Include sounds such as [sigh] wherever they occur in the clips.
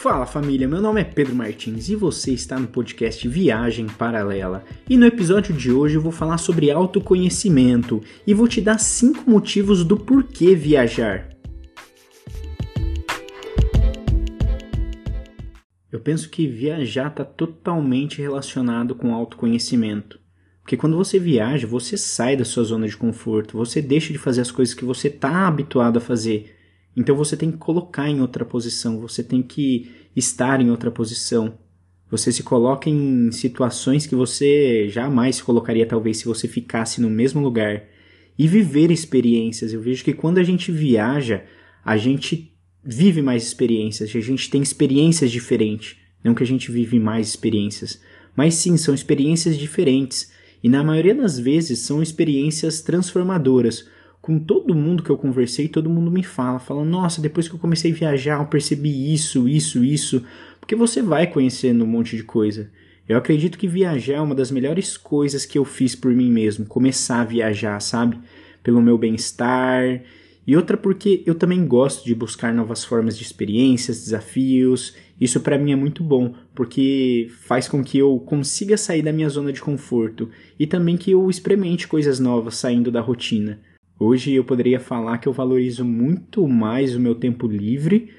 Fala família, meu nome é Pedro Martins e você está no podcast Viagem Paralela. E no episódio de hoje eu vou falar sobre autoconhecimento e vou te dar 5 motivos do porquê viajar. Eu penso que viajar está totalmente relacionado com autoconhecimento. Porque quando você viaja, você sai da sua zona de conforto, você deixa de fazer as coisas que você está habituado a fazer então você tem que colocar em outra posição, você tem que estar em outra posição. Você se coloca em situações que você jamais se colocaria, talvez, se você ficasse no mesmo lugar. E viver experiências. Eu vejo que quando a gente viaja, a gente vive mais experiências, a gente tem experiências diferentes. Não que a gente vive mais experiências, mas sim, são experiências diferentes. E na maioria das vezes são experiências transformadoras com todo mundo que eu conversei, todo mundo me fala, fala, nossa, depois que eu comecei a viajar, eu percebi isso, isso, isso, porque você vai conhecendo um monte de coisa. Eu acredito que viajar é uma das melhores coisas que eu fiz por mim mesmo, começar a viajar, sabe? Pelo meu bem-estar. E outra porque eu também gosto de buscar novas formas de experiências, desafios. Isso para mim é muito bom, porque faz com que eu consiga sair da minha zona de conforto e também que eu experimente coisas novas saindo da rotina. Hoje eu poderia falar que eu valorizo muito mais o meu tempo livre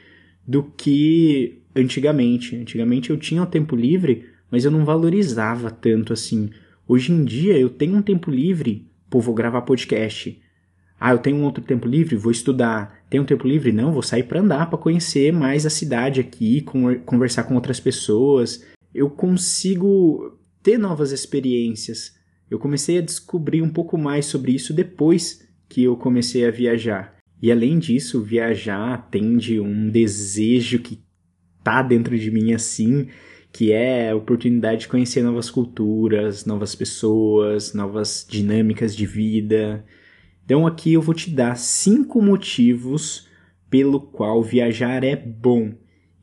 do que antigamente. Antigamente eu tinha o tempo livre, mas eu não valorizava tanto assim. Hoje em dia eu tenho um tempo livre, pô, vou gravar podcast. Ah, eu tenho um outro tempo livre, vou estudar. Tenho um tempo livre? Não, vou sair para andar, para conhecer mais a cidade aqui, conversar com outras pessoas. Eu consigo ter novas experiências. Eu comecei a descobrir um pouco mais sobre isso depois que eu comecei a viajar. E além disso, viajar atende um desejo que tá dentro de mim assim, que é a oportunidade de conhecer novas culturas, novas pessoas, novas dinâmicas de vida. Então aqui eu vou te dar cinco motivos pelo qual viajar é bom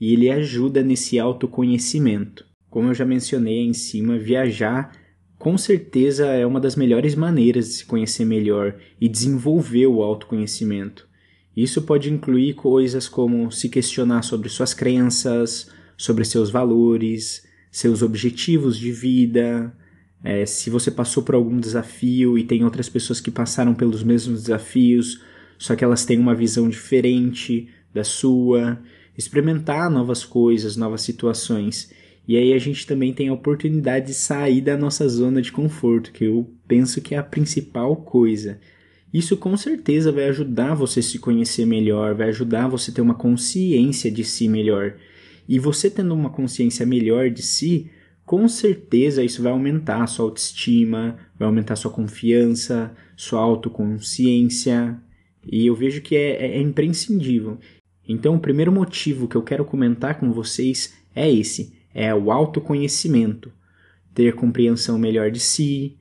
e ele ajuda nesse autoconhecimento. Como eu já mencionei em cima, viajar com certeza é uma das melhores maneiras de se conhecer melhor e desenvolver o autoconhecimento. Isso pode incluir coisas como se questionar sobre suas crenças, sobre seus valores, seus objetivos de vida, é, se você passou por algum desafio e tem outras pessoas que passaram pelos mesmos desafios, só que elas têm uma visão diferente da sua, experimentar novas coisas, novas situações e aí a gente também tem a oportunidade de sair da nossa zona de conforto, que eu penso que é a principal coisa. Isso com certeza vai ajudar você a se conhecer melhor, vai ajudar você a ter uma consciência de si melhor. E você tendo uma consciência melhor de si, com certeza isso vai aumentar a sua autoestima, vai aumentar a sua confiança, sua autoconsciência. E eu vejo que é, é, é imprescindível. Então, o primeiro motivo que eu quero comentar com vocês é esse é o autoconhecimento, ter compreensão melhor de si,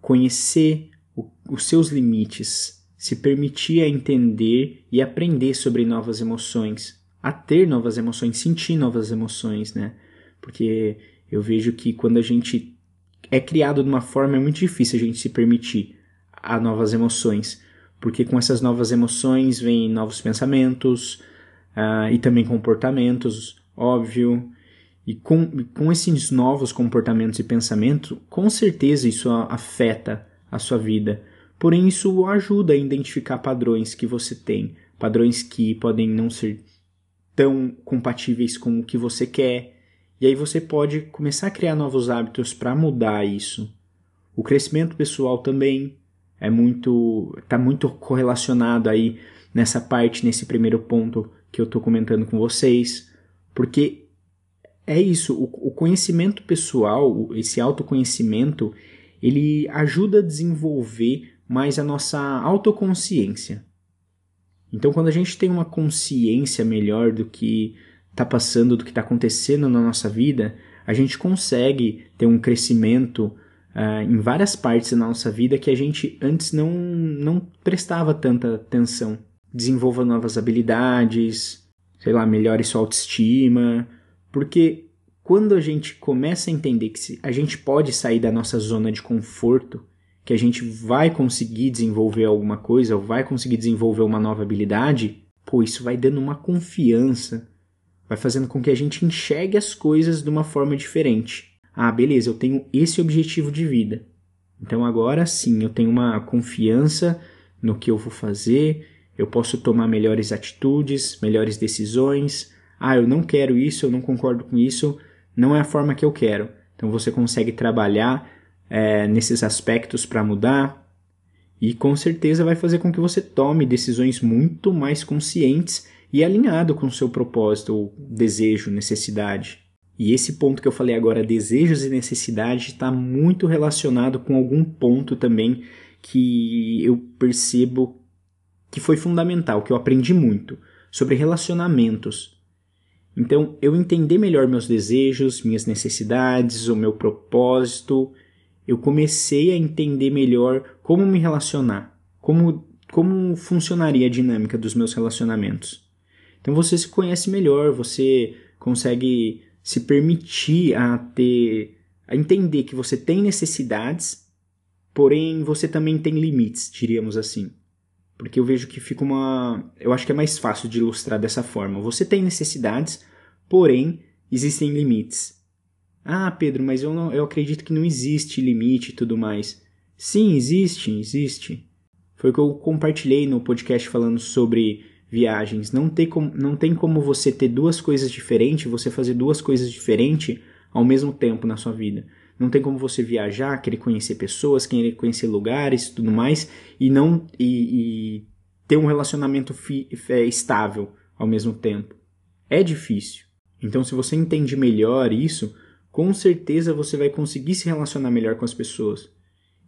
conhecer o, os seus limites, se permitir a entender e aprender sobre novas emoções, a ter novas emoções, sentir novas emoções, né? Porque eu vejo que quando a gente é criado de uma forma é muito difícil a gente se permitir a novas emoções, porque com essas novas emoções vêm novos pensamentos uh, e também comportamentos, óbvio, e com, com esses novos comportamentos e pensamentos, com certeza isso afeta a sua vida. Porém, isso ajuda a identificar padrões que você tem, padrões que podem não ser tão compatíveis com o que você quer. E aí você pode começar a criar novos hábitos para mudar isso. O crescimento pessoal também é muito está muito correlacionado aí nessa parte, nesse primeiro ponto que eu estou comentando com vocês, porque é isso, o, o conhecimento pessoal, esse autoconhecimento, ele ajuda a desenvolver mais a nossa autoconsciência. Então, quando a gente tem uma consciência melhor do que está passando, do que está acontecendo na nossa vida, a gente consegue ter um crescimento uh, em várias partes da nossa vida que a gente antes não, não prestava tanta atenção. Desenvolva novas habilidades, sei lá, melhore sua autoestima, porque quando a gente começa a entender que a gente pode sair da nossa zona de conforto, que a gente vai conseguir desenvolver alguma coisa, ou vai conseguir desenvolver uma nova habilidade, pô, isso vai dando uma confiança. vai fazendo com que a gente enxergue as coisas de uma forma diferente. Ah, beleza, eu tenho esse objetivo de vida. Então agora sim, eu tenho uma confiança no que eu vou fazer, eu posso tomar melhores atitudes, melhores decisões. Ah, eu não quero isso, eu não concordo com isso, não é a forma que eu quero. Então você consegue trabalhar é, nesses aspectos para mudar e com certeza vai fazer com que você tome decisões muito mais conscientes e alinhado com o seu propósito, desejo, necessidade. E esse ponto que eu falei agora, desejos e necessidade, está muito relacionado com algum ponto também que eu percebo que foi fundamental, que eu aprendi muito sobre relacionamentos. Então, eu entender melhor meus desejos, minhas necessidades, o meu propósito, eu comecei a entender melhor como me relacionar, como, como funcionaria a dinâmica dos meus relacionamentos. Então você se conhece melhor, você consegue se permitir a ter a entender que você tem necessidades, porém você também tem limites, diríamos assim. Porque eu vejo que fica uma, eu acho que é mais fácil de ilustrar dessa forma. Você tem necessidades, porém existem limites. Ah, Pedro, mas eu não, eu acredito que não existe limite e tudo mais. Sim, existe, existe. Foi o que eu compartilhei no podcast falando sobre viagens. Não tem, como, não tem como você ter duas coisas diferentes, você fazer duas coisas diferentes ao mesmo tempo na sua vida. Não tem como você viajar, querer conhecer pessoas, querer conhecer lugares e tudo mais, e não e, e ter um relacionamento fi, é, estável ao mesmo tempo. É difícil. Então, se você entende melhor isso, com certeza você vai conseguir se relacionar melhor com as pessoas.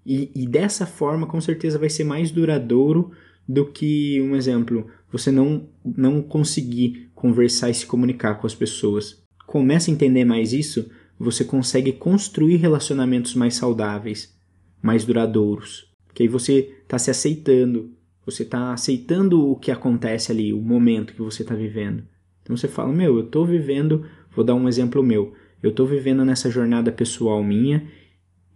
E, e dessa forma, com certeza, vai ser mais duradouro do que, um exemplo, você não, não conseguir conversar e se comunicar com as pessoas. Começa a entender mais isso, você consegue construir relacionamentos mais saudáveis, mais duradouros. Porque aí você está se aceitando, você está aceitando o que acontece ali, o momento que você está vivendo. Então você fala, meu, eu estou vivendo, vou dar um exemplo meu, eu estou vivendo nessa jornada pessoal minha,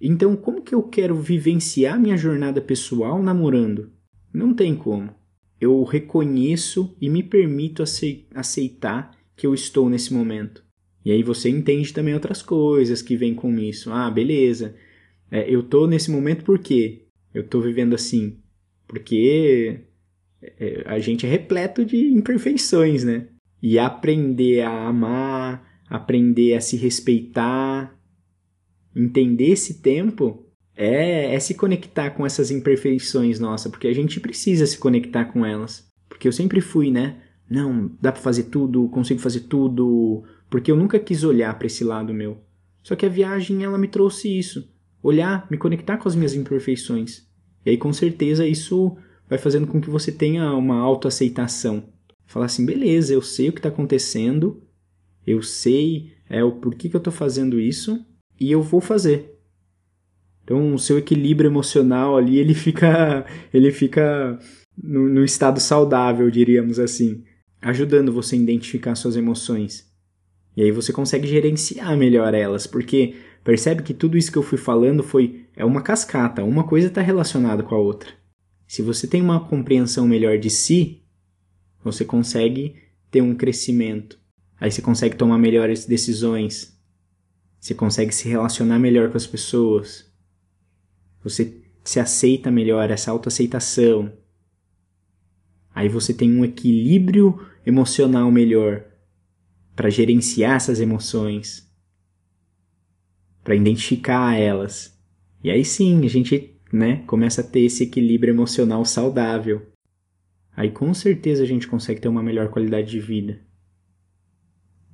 então como que eu quero vivenciar minha jornada pessoal namorando? Não tem como. Eu reconheço e me permito aceitar que eu estou nesse momento. E aí você entende também outras coisas que vêm com isso. Ah, beleza. É, eu estou nesse momento por quê? Eu estou vivendo assim. Porque é, a gente é repleto de imperfeições, né? E aprender a amar, aprender a se respeitar, entender esse tempo é, é se conectar com essas imperfeições nossa, porque a gente precisa se conectar com elas. Porque eu sempre fui, né? Não, dá para fazer tudo, consigo fazer tudo, porque eu nunca quis olhar para esse lado meu. Só que a viagem ela me trouxe isso, olhar, me conectar com as minhas imperfeições. E aí com certeza isso vai fazendo com que você tenha uma autoaceitação. Falar assim, beleza, eu sei o que está acontecendo, eu sei é o porquê que eu estou fazendo isso e eu vou fazer. Então, o seu equilíbrio emocional ali, ele fica, ele fica no, no estado saudável, diríamos assim, ajudando você a identificar suas emoções. E aí você consegue gerenciar melhor elas, porque percebe que tudo isso que eu fui falando foi é uma cascata, uma coisa está relacionada com a outra. Se você tem uma compreensão melhor de si, você consegue ter um crescimento. Aí você consegue tomar melhores decisões. Você consegue se relacionar melhor com as pessoas você se aceita melhor, essa autoaceitação. Aí você tem um equilíbrio emocional melhor para gerenciar essas emoções, para identificar elas. E aí sim, a gente, né, começa a ter esse equilíbrio emocional saudável. Aí com certeza a gente consegue ter uma melhor qualidade de vida.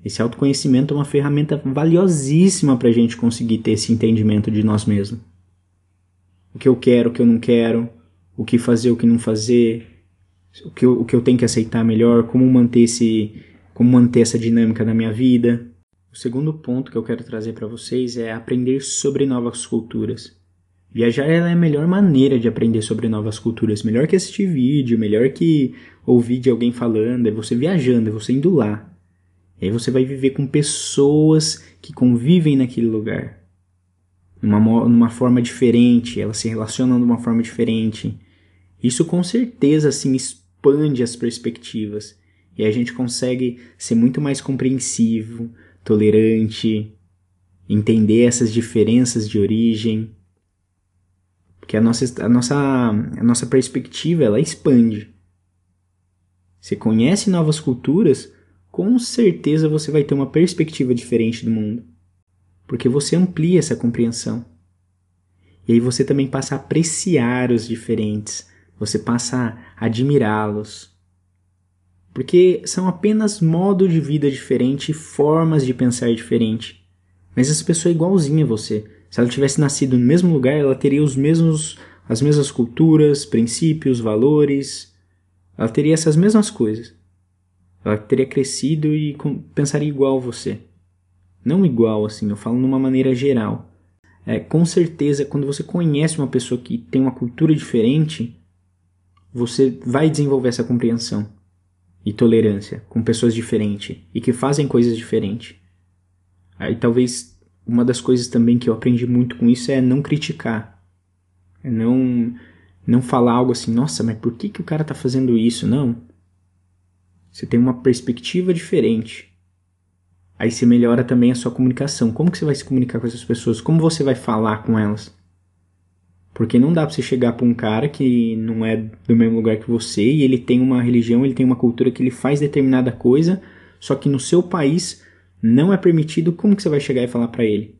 Esse autoconhecimento é uma ferramenta valiosíssima para a gente conseguir ter esse entendimento de nós mesmos o que eu quero, o que eu não quero, o que fazer, o que não fazer, o que eu, o que eu tenho que aceitar melhor, como manter esse, como manter essa dinâmica na minha vida. O segundo ponto que eu quero trazer para vocês é aprender sobre novas culturas. Viajar é a melhor maneira de aprender sobre novas culturas, melhor que assistir vídeo, melhor que ouvir de alguém falando, é você viajando, é você indo lá. E aí você vai viver com pessoas que convivem naquele lugar numa, numa forma diferente, elas se relacionam de uma forma diferente. Isso com certeza assim expande as perspectivas E a gente consegue ser muito mais compreensivo, tolerante, entender essas diferenças de origem. Porque a nossa, a nossa, a nossa perspectiva ela expande. Você conhece novas culturas, com certeza você vai ter uma perspectiva diferente do mundo. Porque você amplia essa compreensão. E aí você também passa a apreciar os diferentes, você passa a admirá-los. Porque são apenas modo de vida diferente, formas de pensar diferente. Mas essa pessoa é igualzinha a você. Se ela tivesse nascido no mesmo lugar, ela teria os mesmos as mesmas culturas, princípios, valores. Ela teria essas mesmas coisas. Ela teria crescido e pensaria igual a você. Não igual assim, eu falo numa maneira geral. É, com certeza, quando você conhece uma pessoa que tem uma cultura diferente, você vai desenvolver essa compreensão e tolerância com pessoas diferentes e que fazem coisas diferentes. Aí talvez uma das coisas também que eu aprendi muito com isso é não criticar. É não não falar algo assim, nossa, mas por que, que o cara tá fazendo isso? Não. Você tem uma perspectiva diferente. Aí você melhora também a sua comunicação. Como que você vai se comunicar com essas pessoas? Como você vai falar com elas? Porque não dá pra você chegar pra um cara que não é do mesmo lugar que você e ele tem uma religião, ele tem uma cultura que ele faz determinada coisa, só que no seu país não é permitido. Como que você vai chegar e falar para ele?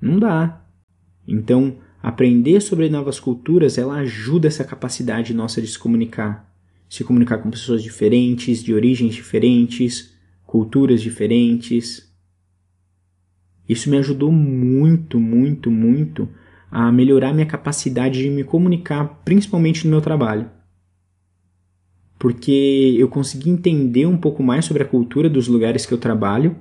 Não dá. Então, aprender sobre novas culturas, ela ajuda essa capacidade nossa de se comunicar. Se comunicar com pessoas diferentes, de origens diferentes, culturas diferentes. Isso me ajudou muito, muito, muito a melhorar minha capacidade de me comunicar, principalmente no meu trabalho. Porque eu consegui entender um pouco mais sobre a cultura dos lugares que eu trabalho,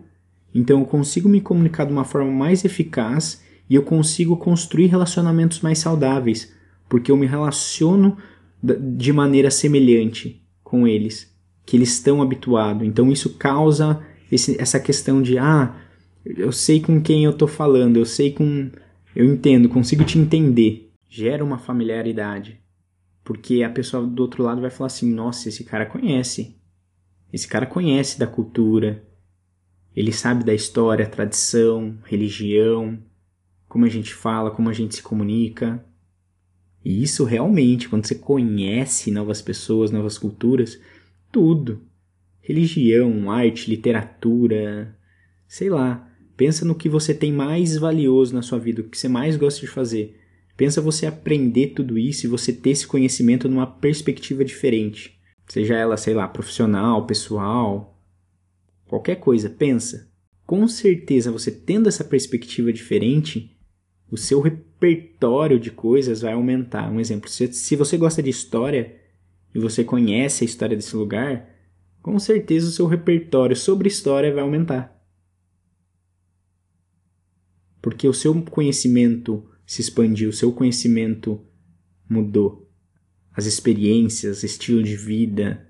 então eu consigo me comunicar de uma forma mais eficaz e eu consigo construir relacionamentos mais saudáveis, porque eu me relaciono de maneira semelhante com eles, que eles estão habituados. Então isso causa esse, essa questão de ah, eu sei com quem eu estou falando, eu sei com eu entendo, consigo te entender. Gera uma familiaridade. Porque a pessoa do outro lado vai falar assim: nossa, esse cara conhece. Esse cara conhece da cultura. Ele sabe da história, tradição, religião, como a gente fala, como a gente se comunica. E isso realmente, quando você conhece novas pessoas, novas culturas, tudo. Religião, arte, literatura, sei lá. Pensa no que você tem mais valioso na sua vida, o que você mais gosta de fazer. Pensa você aprender tudo isso e você ter esse conhecimento numa perspectiva diferente. Seja ela, sei lá, profissional, pessoal, qualquer coisa, pensa. Com certeza você tendo essa perspectiva diferente, o seu repertório de coisas vai aumentar. Um exemplo, se, se você gosta de história e você conhece a história desse lugar, com certeza o seu repertório sobre história vai aumentar porque o seu conhecimento se expandiu, o seu conhecimento mudou. As experiências, estilo de vida,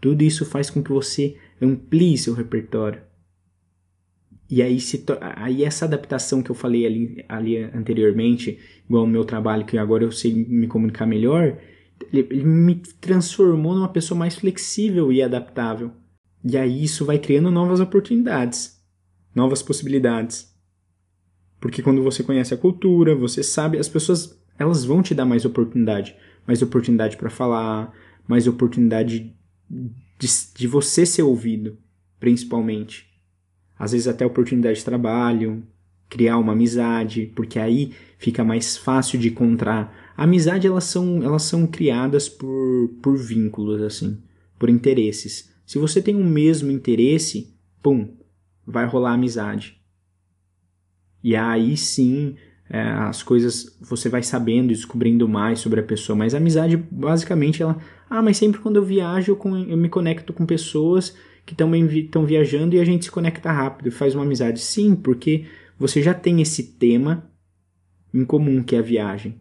tudo isso faz com que você amplie seu repertório. E aí, se aí essa adaptação que eu falei ali, ali anteriormente, igual o meu trabalho, que agora eu sei me comunicar melhor, ele, ele me transformou numa pessoa mais flexível e adaptável. E aí isso vai criando novas oportunidades, novas possibilidades. Porque quando você conhece a cultura, você sabe, as pessoas elas vão te dar mais oportunidade, mais oportunidade para falar, mais oportunidade de, de você ser ouvido, principalmente. Às vezes até oportunidade de trabalho, criar uma amizade, porque aí fica mais fácil de encontrar. A amizade elas são, elas são criadas por, por vínculos assim, por interesses. Se você tem o mesmo interesse, pum, vai rolar amizade. E aí sim é, as coisas você vai sabendo e descobrindo mais sobre a pessoa. Mas a amizade, basicamente, ela. Ah, mas sempre quando eu viajo, eu, eu me conecto com pessoas que estão viajando e a gente se conecta rápido faz uma amizade. Sim, porque você já tem esse tema em comum que é a viagem.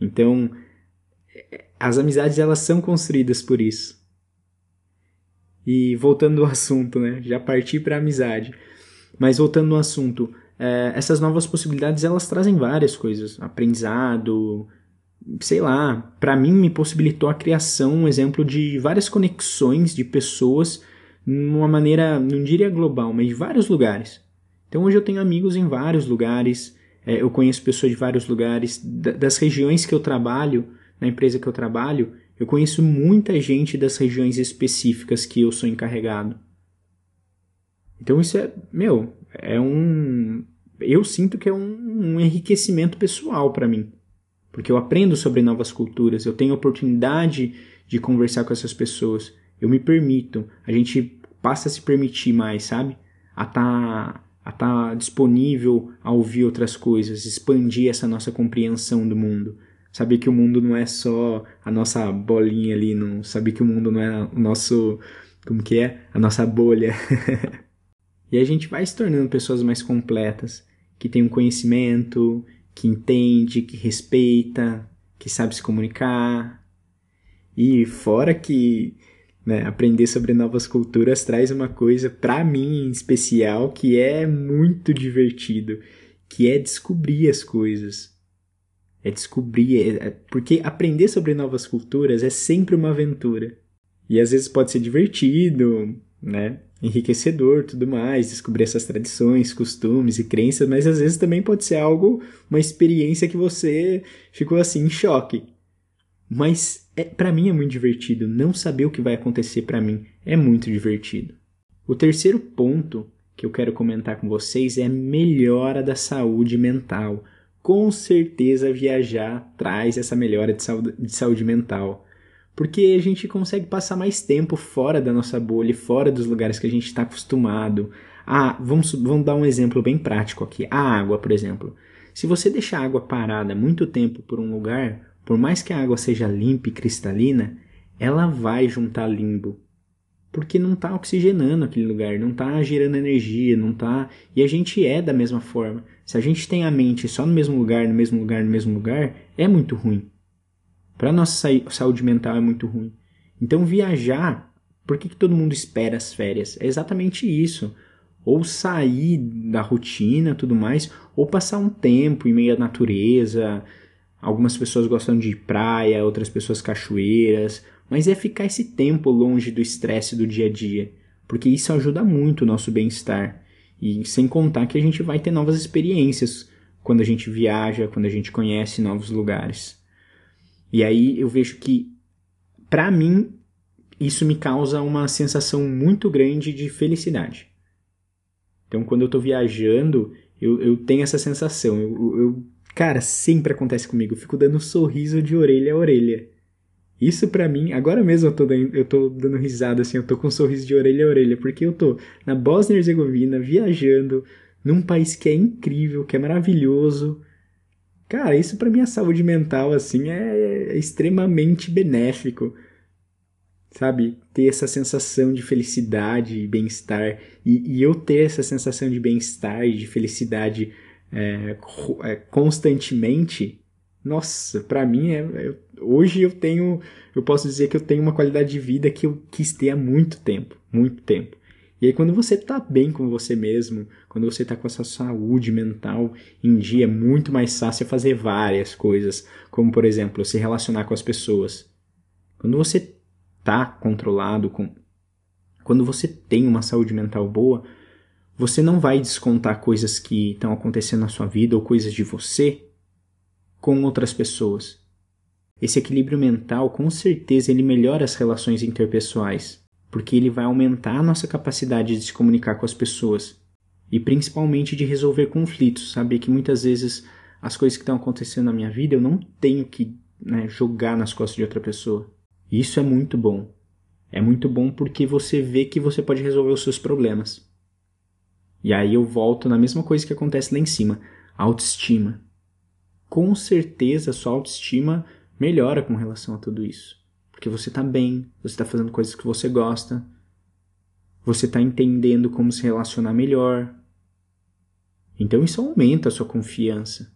Então, as amizades elas são construídas por isso. E voltando ao assunto, né? Já parti para amizade. Mas voltando no assunto, é, essas novas possibilidades elas trazem várias coisas, aprendizado, sei lá, para mim me possibilitou a criação, um exemplo de várias conexões de pessoas numa maneira, não diria global, mas de vários lugares. Então hoje eu tenho amigos em vários lugares, é, eu conheço pessoas de vários lugares, das regiões que eu trabalho, na empresa que eu trabalho, eu conheço muita gente das regiões específicas que eu sou encarregado. Então isso é, meu, é um. Eu sinto que é um, um enriquecimento pessoal para mim. Porque eu aprendo sobre novas culturas, eu tenho oportunidade de conversar com essas pessoas, eu me permito, a gente passa a se permitir mais, sabe? A tá, a tá disponível a ouvir outras coisas, expandir essa nossa compreensão do mundo. Saber que o mundo não é só a nossa bolinha ali, não saber que o mundo não é o nosso, como que é? A nossa bolha. [laughs] e a gente vai se tornando pessoas mais completas, que tem um conhecimento, que entende, que respeita, que sabe se comunicar. E fora que né, aprender sobre novas culturas traz uma coisa para mim em especial que é muito divertido, que é descobrir as coisas. É descobrir, é, é, porque aprender sobre novas culturas é sempre uma aventura. E às vezes pode ser divertido, né? enriquecedor, tudo mais, descobrir essas tradições, costumes e crenças, mas às vezes também pode ser algo, uma experiência que você ficou assim em choque. Mas é, para mim é muito divertido, não saber o que vai acontecer para mim é muito divertido. O terceiro ponto que eu quero comentar com vocês é a melhora da saúde mental. Com certeza viajar traz essa melhora de saúde, de saúde mental porque a gente consegue passar mais tempo fora da nossa bolha, fora dos lugares que a gente está acostumado. Ah, vamos, vamos dar um exemplo bem prático aqui. A água, por exemplo. Se você deixar a água parada muito tempo por um lugar, por mais que a água seja limpa e cristalina, ela vai juntar limbo. Porque não está oxigenando aquele lugar, não está gerando energia, não está. E a gente é da mesma forma. Se a gente tem a mente só no mesmo lugar, no mesmo lugar, no mesmo lugar, é muito ruim. Para nossa saúde mental é muito ruim. Então viajar, por que, que todo mundo espera as férias? É exatamente isso. Ou sair da rotina, tudo mais, ou passar um tempo em meio à natureza. Algumas pessoas gostam de praia, outras pessoas cachoeiras, mas é ficar esse tempo longe do estresse do dia a dia, porque isso ajuda muito o nosso bem-estar. E sem contar que a gente vai ter novas experiências quando a gente viaja, quando a gente conhece novos lugares. E aí eu vejo que, para mim, isso me causa uma sensação muito grande de felicidade. Então, quando eu tô viajando, eu, eu tenho essa sensação. Eu, eu, cara, sempre acontece comigo. Eu fico dando um sorriso de orelha a orelha. Isso para mim, agora mesmo eu tô, dando, eu tô dando risada assim, eu tô com um sorriso de orelha a orelha, porque eu tô na Bósnia e Herzegovina, viajando, num país que é incrível, que é maravilhoso, Cara, isso para minha saúde mental, assim, é, é extremamente benéfico. Sabe? Ter essa sensação de felicidade e bem-estar. E, e, eu ter essa sensação de bem-estar e de felicidade é, é, constantemente. Nossa, para mim, é, é, hoje eu tenho. Eu posso dizer que eu tenho uma qualidade de vida que eu quis ter há muito tempo. Muito tempo. E aí, quando você está bem com você mesmo, quando você está com a sua saúde mental em dia, é muito mais fácil fazer várias coisas, como, por exemplo, se relacionar com as pessoas. Quando você está controlado, com... quando você tem uma saúde mental boa, você não vai descontar coisas que estão acontecendo na sua vida ou coisas de você com outras pessoas. Esse equilíbrio mental, com certeza, ele melhora as relações interpessoais porque ele vai aumentar a nossa capacidade de se comunicar com as pessoas e principalmente de resolver conflitos. Saber que muitas vezes as coisas que estão acontecendo na minha vida eu não tenho que né, jogar nas costas de outra pessoa. Isso é muito bom. É muito bom porque você vê que você pode resolver os seus problemas. E aí eu volto na mesma coisa que acontece lá em cima: autoestima. Com certeza sua autoestima melhora com relação a tudo isso. Porque você está bem, você está fazendo coisas que você gosta, você está entendendo como se relacionar melhor. Então isso aumenta a sua confiança.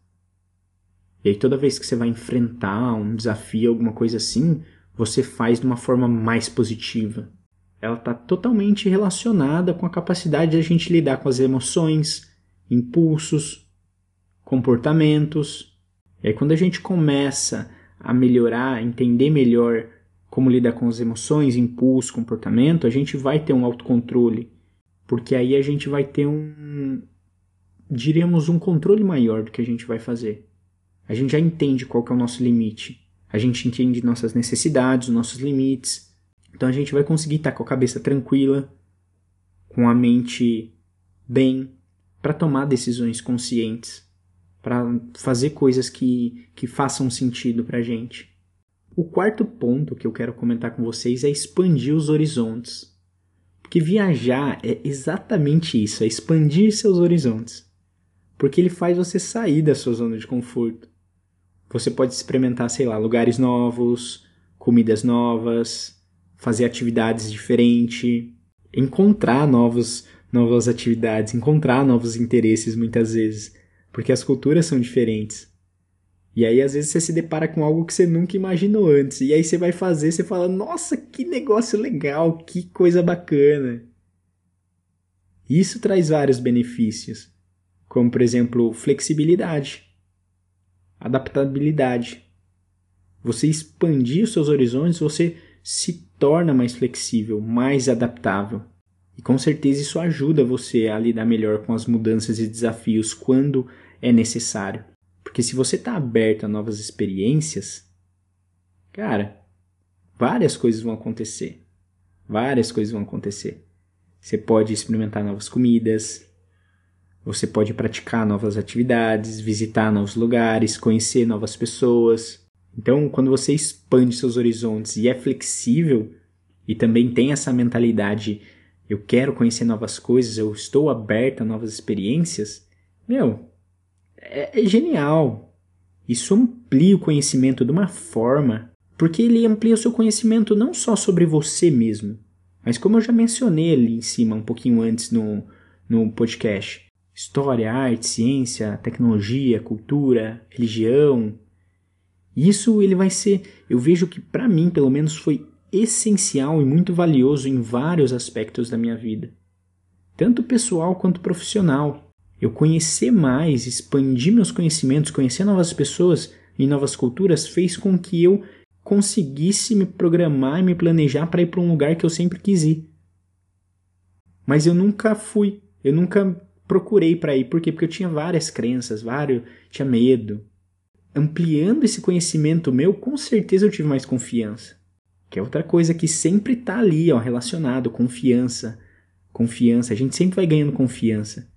E aí toda vez que você vai enfrentar um desafio, alguma coisa assim, você faz de uma forma mais positiva. Ela está totalmente relacionada com a capacidade de a gente lidar com as emoções, impulsos, comportamentos. E aí quando a gente começa a melhorar, entender melhor como lidar com as emoções, impulso, comportamento, a gente vai ter um autocontrole. Porque aí a gente vai ter um, diríamos, um controle maior do que a gente vai fazer. A gente já entende qual é o nosso limite. A gente entende nossas necessidades, nossos limites. Então a gente vai conseguir estar com a cabeça tranquila, com a mente bem, para tomar decisões conscientes, para fazer coisas que, que façam sentido para a gente. O quarto ponto que eu quero comentar com vocês é expandir os horizontes. Porque viajar é exatamente isso, é expandir seus horizontes. Porque ele faz você sair da sua zona de conforto. Você pode experimentar, sei lá, lugares novos, comidas novas, fazer atividades diferentes, encontrar novos, novas atividades, encontrar novos interesses muitas vezes, porque as culturas são diferentes. E aí, às vezes, você se depara com algo que você nunca imaginou antes. E aí você vai fazer, você fala, nossa, que negócio legal, que coisa bacana. Isso traz vários benefícios, como, por exemplo, flexibilidade, adaptabilidade. Você expandir os seus horizontes, você se torna mais flexível, mais adaptável. E com certeza isso ajuda você a lidar melhor com as mudanças e desafios quando é necessário. Porque se você está aberto a novas experiências, cara, várias coisas vão acontecer. Várias coisas vão acontecer. Você pode experimentar novas comidas, você pode praticar novas atividades, visitar novos lugares, conhecer novas pessoas. Então, quando você expande seus horizontes e é flexível e também tem essa mentalidade, eu quero conhecer novas coisas, eu estou aberto a novas experiências, meu, é, é genial. Isso amplia o conhecimento de uma forma, porque ele amplia o seu conhecimento não só sobre você mesmo, mas como eu já mencionei ali em cima, um pouquinho antes no, no podcast. História, arte, ciência, tecnologia, cultura, religião. Isso ele vai ser, eu vejo que para mim, pelo menos, foi essencial e muito valioso em vários aspectos da minha vida, tanto pessoal quanto profissional eu conhecer mais, expandir meus conhecimentos, conhecer novas pessoas e novas culturas fez com que eu conseguisse me programar e me planejar para ir para um lugar que eu sempre quis ir. Mas eu nunca fui, eu nunca procurei para ir, por quê? Porque eu tinha várias crenças, vários, tinha medo. Ampliando esse conhecimento meu, com certeza eu tive mais confiança. Que é outra coisa que sempre está ali, ó, relacionado, confiança. Confiança, a gente sempre vai ganhando confiança.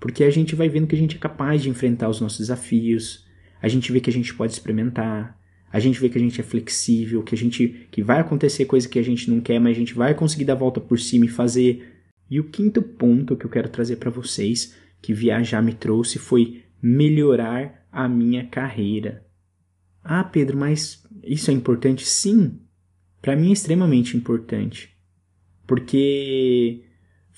Porque a gente vai vendo que a gente é capaz de enfrentar os nossos desafios, a gente vê que a gente pode experimentar, a gente vê que a gente é flexível, que a gente que vai acontecer coisa que a gente não quer, mas a gente vai conseguir dar a volta por cima e fazer. E o quinto ponto que eu quero trazer para vocês, que viajar me trouxe, foi melhorar a minha carreira. Ah, Pedro, mas isso é importante? Sim, para mim é extremamente importante. Porque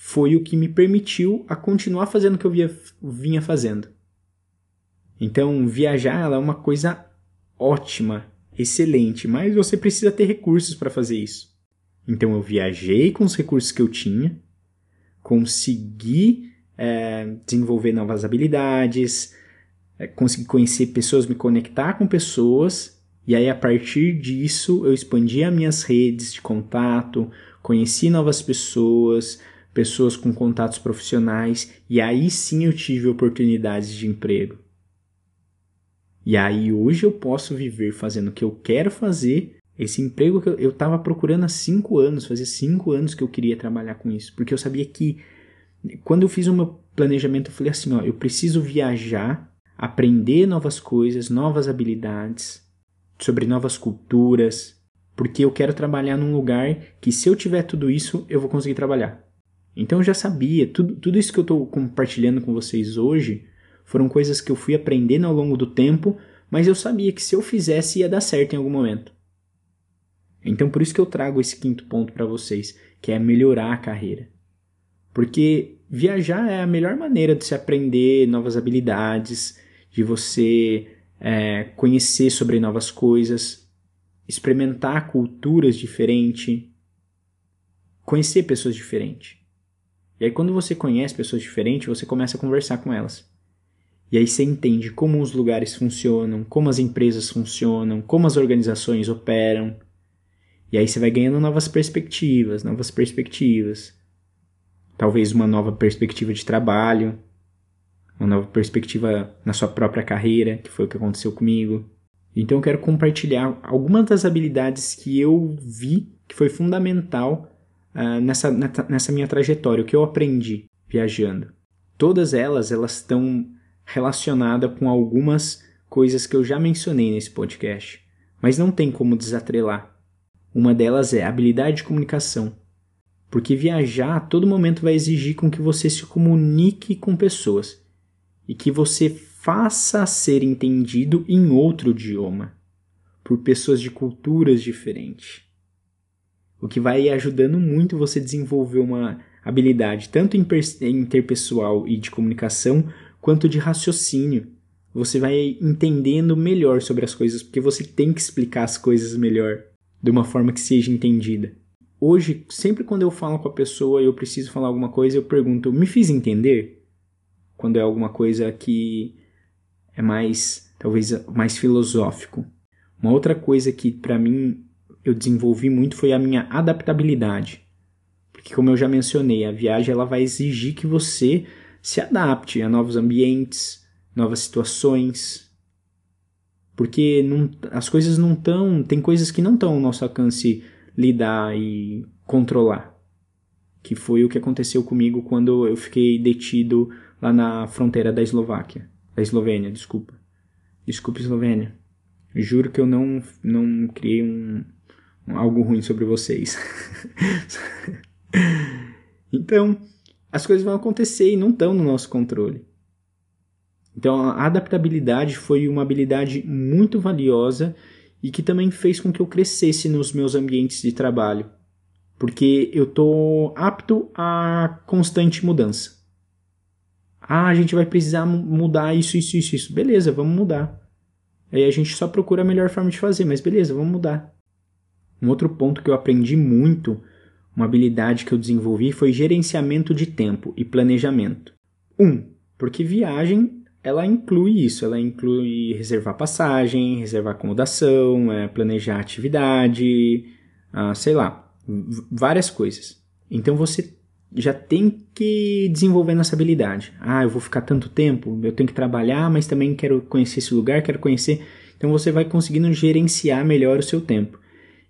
foi o que me permitiu a continuar fazendo o que eu via, vinha fazendo. Então, viajar é uma coisa ótima, excelente, mas você precisa ter recursos para fazer isso. Então, eu viajei com os recursos que eu tinha, consegui é, desenvolver novas habilidades, é, consegui conhecer pessoas, me conectar com pessoas, e aí a partir disso eu expandi as minhas redes de contato, conheci novas pessoas, pessoas com contatos profissionais, e aí sim eu tive oportunidades de emprego. E aí hoje eu posso viver fazendo o que eu quero fazer. Esse emprego que eu estava procurando há cinco anos, fazia cinco anos que eu queria trabalhar com isso, porque eu sabia que quando eu fiz o meu planejamento, eu falei assim: ó, eu preciso viajar, aprender novas coisas, novas habilidades, sobre novas culturas, porque eu quero trabalhar num lugar que, se eu tiver tudo isso, eu vou conseguir trabalhar. Então eu já sabia, tudo, tudo isso que eu estou compartilhando com vocês hoje foram coisas que eu fui aprendendo ao longo do tempo, mas eu sabia que se eu fizesse ia dar certo em algum momento. Então por isso que eu trago esse quinto ponto para vocês, que é melhorar a carreira. Porque viajar é a melhor maneira de se aprender novas habilidades, de você é, conhecer sobre novas coisas, experimentar culturas diferentes, conhecer pessoas diferentes. E aí, quando você conhece pessoas diferentes, você começa a conversar com elas. E aí você entende como os lugares funcionam, como as empresas funcionam, como as organizações operam. E aí você vai ganhando novas perspectivas, novas perspectivas. Talvez uma nova perspectiva de trabalho, uma nova perspectiva na sua própria carreira, que foi o que aconteceu comigo. Então eu quero compartilhar algumas das habilidades que eu vi que foi fundamental uh, nessa, nessa minha trajetória, o que eu aprendi viajando. Todas elas elas estão relacionadas com algumas coisas que eu já mencionei nesse podcast, mas não tem como desatrelar. Uma delas é habilidade de comunicação, porque viajar a todo momento vai exigir com que você se comunique com pessoas e que você faça ser entendido em outro idioma, por pessoas de culturas diferentes. Que vai ajudando muito você desenvolver uma habilidade tanto interpessoal e de comunicação, quanto de raciocínio. Você vai entendendo melhor sobre as coisas, porque você tem que explicar as coisas melhor, de uma forma que seja entendida. Hoje, sempre quando eu falo com a pessoa e eu preciso falar alguma coisa, eu pergunto: me fiz entender? quando é alguma coisa que é mais, talvez, mais filosófico. Uma outra coisa que para mim eu desenvolvi muito foi a minha adaptabilidade. Porque como eu já mencionei, a viagem ela vai exigir que você se adapte a novos ambientes, novas situações. Porque não, as coisas não estão, tem coisas que não estão ao nosso alcance lidar e controlar. Que foi o que aconteceu comigo quando eu fiquei detido lá na fronteira da Eslováquia. Da Eslovênia, desculpa. Desculpa, Eslovênia. Juro que eu não, não criei um, um algo ruim sobre vocês. [laughs] então, as coisas vão acontecer e não estão no nosso controle. Então, a adaptabilidade foi uma habilidade muito valiosa e que também fez com que eu crescesse nos meus ambientes de trabalho, porque eu estou apto a constante mudança. Ah, a gente vai precisar mudar isso, isso, isso, isso. Beleza, vamos mudar. Aí a gente só procura a melhor forma de fazer, mas beleza, vamos mudar. Um outro ponto que eu aprendi muito, uma habilidade que eu desenvolvi, foi gerenciamento de tempo e planejamento. Um, porque viagem ela inclui isso, ela inclui reservar passagem, reservar acomodação, é, planejar atividade, ah, sei lá, várias coisas. Então você já tem que desenvolver essa habilidade. Ah, eu vou ficar tanto tempo, eu tenho que trabalhar, mas também quero conhecer esse lugar, quero conhecer. Então você vai conseguindo gerenciar melhor o seu tempo.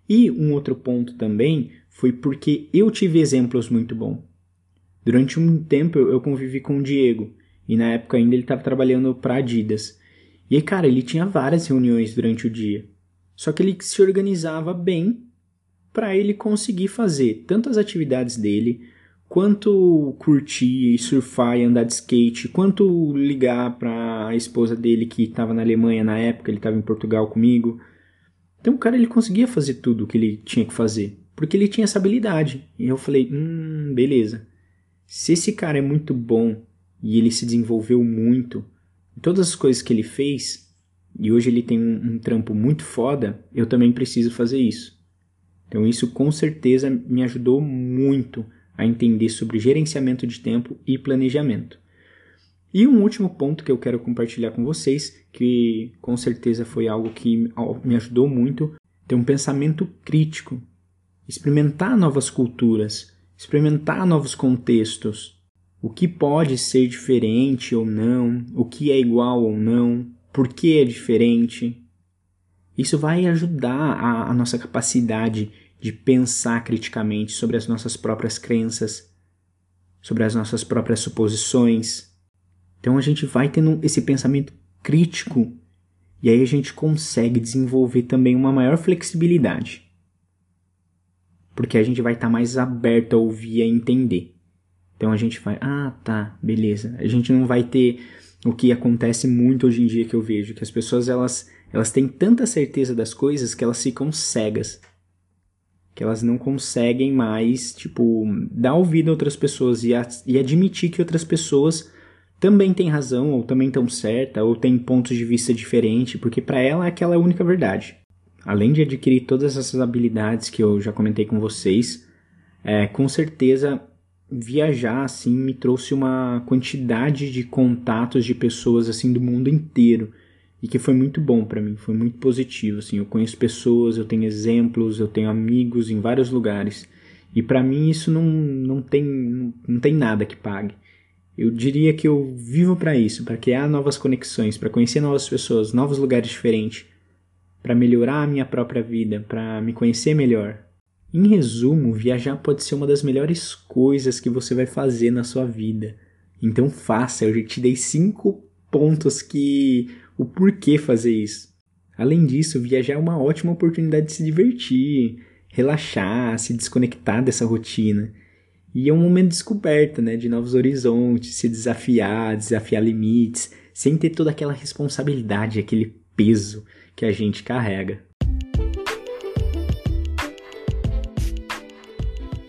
E um outro ponto também foi porque eu tive exemplos muito bons. Durante um tempo eu convivi com o Diego, e na época ainda ele estava trabalhando para Adidas. E cara, ele tinha várias reuniões durante o dia. Só que ele se organizava bem para ele conseguir fazer tanto as atividades dele, quanto curtir e surfar e andar de skate, quanto ligar para a esposa dele que estava na Alemanha na época, ele estava em Portugal comigo. Então o cara ele conseguia fazer tudo o que ele tinha que fazer, porque ele tinha essa habilidade. E eu falei, hum, beleza. Se esse cara é muito bom e ele se desenvolveu muito todas as coisas que ele fez, e hoje ele tem um, um trampo muito foda, eu também preciso fazer isso. Então isso com certeza me ajudou muito a entender sobre gerenciamento de tempo e planejamento. E um último ponto que eu quero compartilhar com vocês, que com certeza foi algo que me ajudou muito, ter um pensamento crítico, experimentar novas culturas, experimentar novos contextos, o que pode ser diferente ou não, o que é igual ou não, por que é diferente. Isso vai ajudar a, a nossa capacidade de pensar criticamente sobre as nossas próprias crenças, sobre as nossas próprias suposições. Então a gente vai tendo esse pensamento crítico e aí a gente consegue desenvolver também uma maior flexibilidade. Porque a gente vai estar tá mais aberto a ouvir e entender. Então a gente vai, ah, tá, beleza. A gente não vai ter o que acontece muito hoje em dia que eu vejo, que as pessoas elas elas têm tanta certeza das coisas que elas ficam cegas que elas não conseguem mais, tipo, dar ouvido a outras pessoas e, a, e admitir que outras pessoas também têm razão, ou também estão certa, ou têm pontos de vista diferentes, porque para ela aquela é a única verdade. Além de adquirir todas essas habilidades que eu já comentei com vocês, é, com certeza viajar assim me trouxe uma quantidade de contatos de pessoas assim do mundo inteiro e que foi muito bom para mim, foi muito positivo assim. Eu conheço pessoas, eu tenho exemplos, eu tenho amigos em vários lugares. E para mim isso não, não tem não tem nada que pague. Eu diria que eu vivo para isso, para criar novas conexões, para conhecer novas pessoas, novos lugares diferentes, para melhorar a minha própria vida, para me conhecer melhor. Em resumo, viajar pode ser uma das melhores coisas que você vai fazer na sua vida. Então faça, eu já te dei cinco pontos que o porquê fazer isso. Além disso, viajar é uma ótima oportunidade de se divertir, relaxar, se desconectar dessa rotina. E é um momento de descoberta, né, de novos horizontes, se desafiar, desafiar limites, sem ter toda aquela responsabilidade, aquele peso que a gente carrega.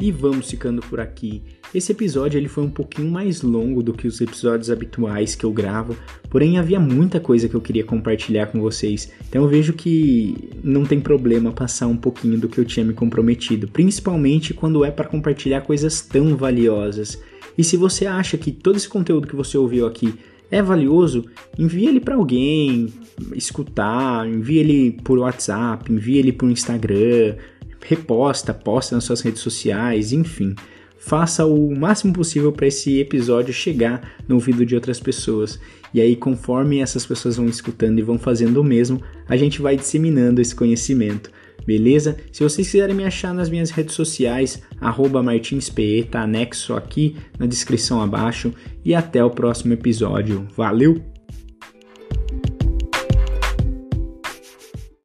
E vamos ficando por aqui. Esse episódio ele foi um pouquinho mais longo do que os episódios habituais que eu gravo, porém havia muita coisa que eu queria compartilhar com vocês. Então eu vejo que não tem problema passar um pouquinho do que eu tinha me comprometido, principalmente quando é para compartilhar coisas tão valiosas. E se você acha que todo esse conteúdo que você ouviu aqui é valioso, envie ele para alguém escutar, envie ele por WhatsApp, envie ele por Instagram, reposta, posta nas suas redes sociais, enfim. Faça o máximo possível para esse episódio chegar no ouvido de outras pessoas. E aí, conforme essas pessoas vão escutando e vão fazendo o mesmo, a gente vai disseminando esse conhecimento. Beleza? Se vocês quiserem me achar nas minhas redes sociais, martinspe, tá anexo aqui na descrição abaixo. E até o próximo episódio. Valeu!